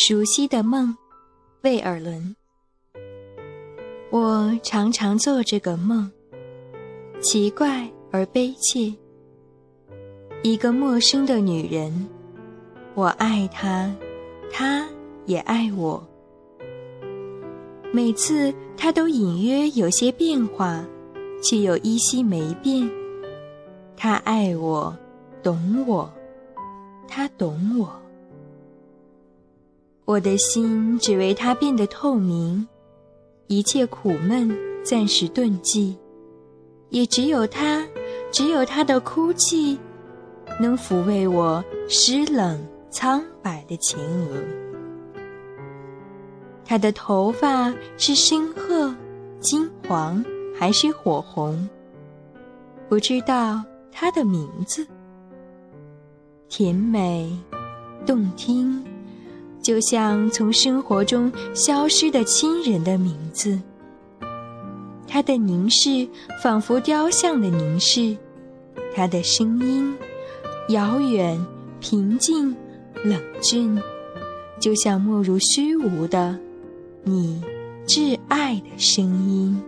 熟悉的梦，魏尔伦。我常常做这个梦，奇怪而悲切。一个陌生的女人，我爱她，她也爱我。每次她都隐约有些变化，却又依稀没变。她爱我，懂我，她懂我。我的心只为他变得透明，一切苦闷暂时遁迹，也只有他，只有他的哭泣，能抚慰我湿冷苍白的前额。他的头发是深褐、金黄还是火红？不知道他的名字，甜美，动听。就像从生活中消失的亲人的名字，他的凝视仿佛雕像的凝视，他的声音遥远、平静、冷峻，就像没入虚无的你挚爱的声音。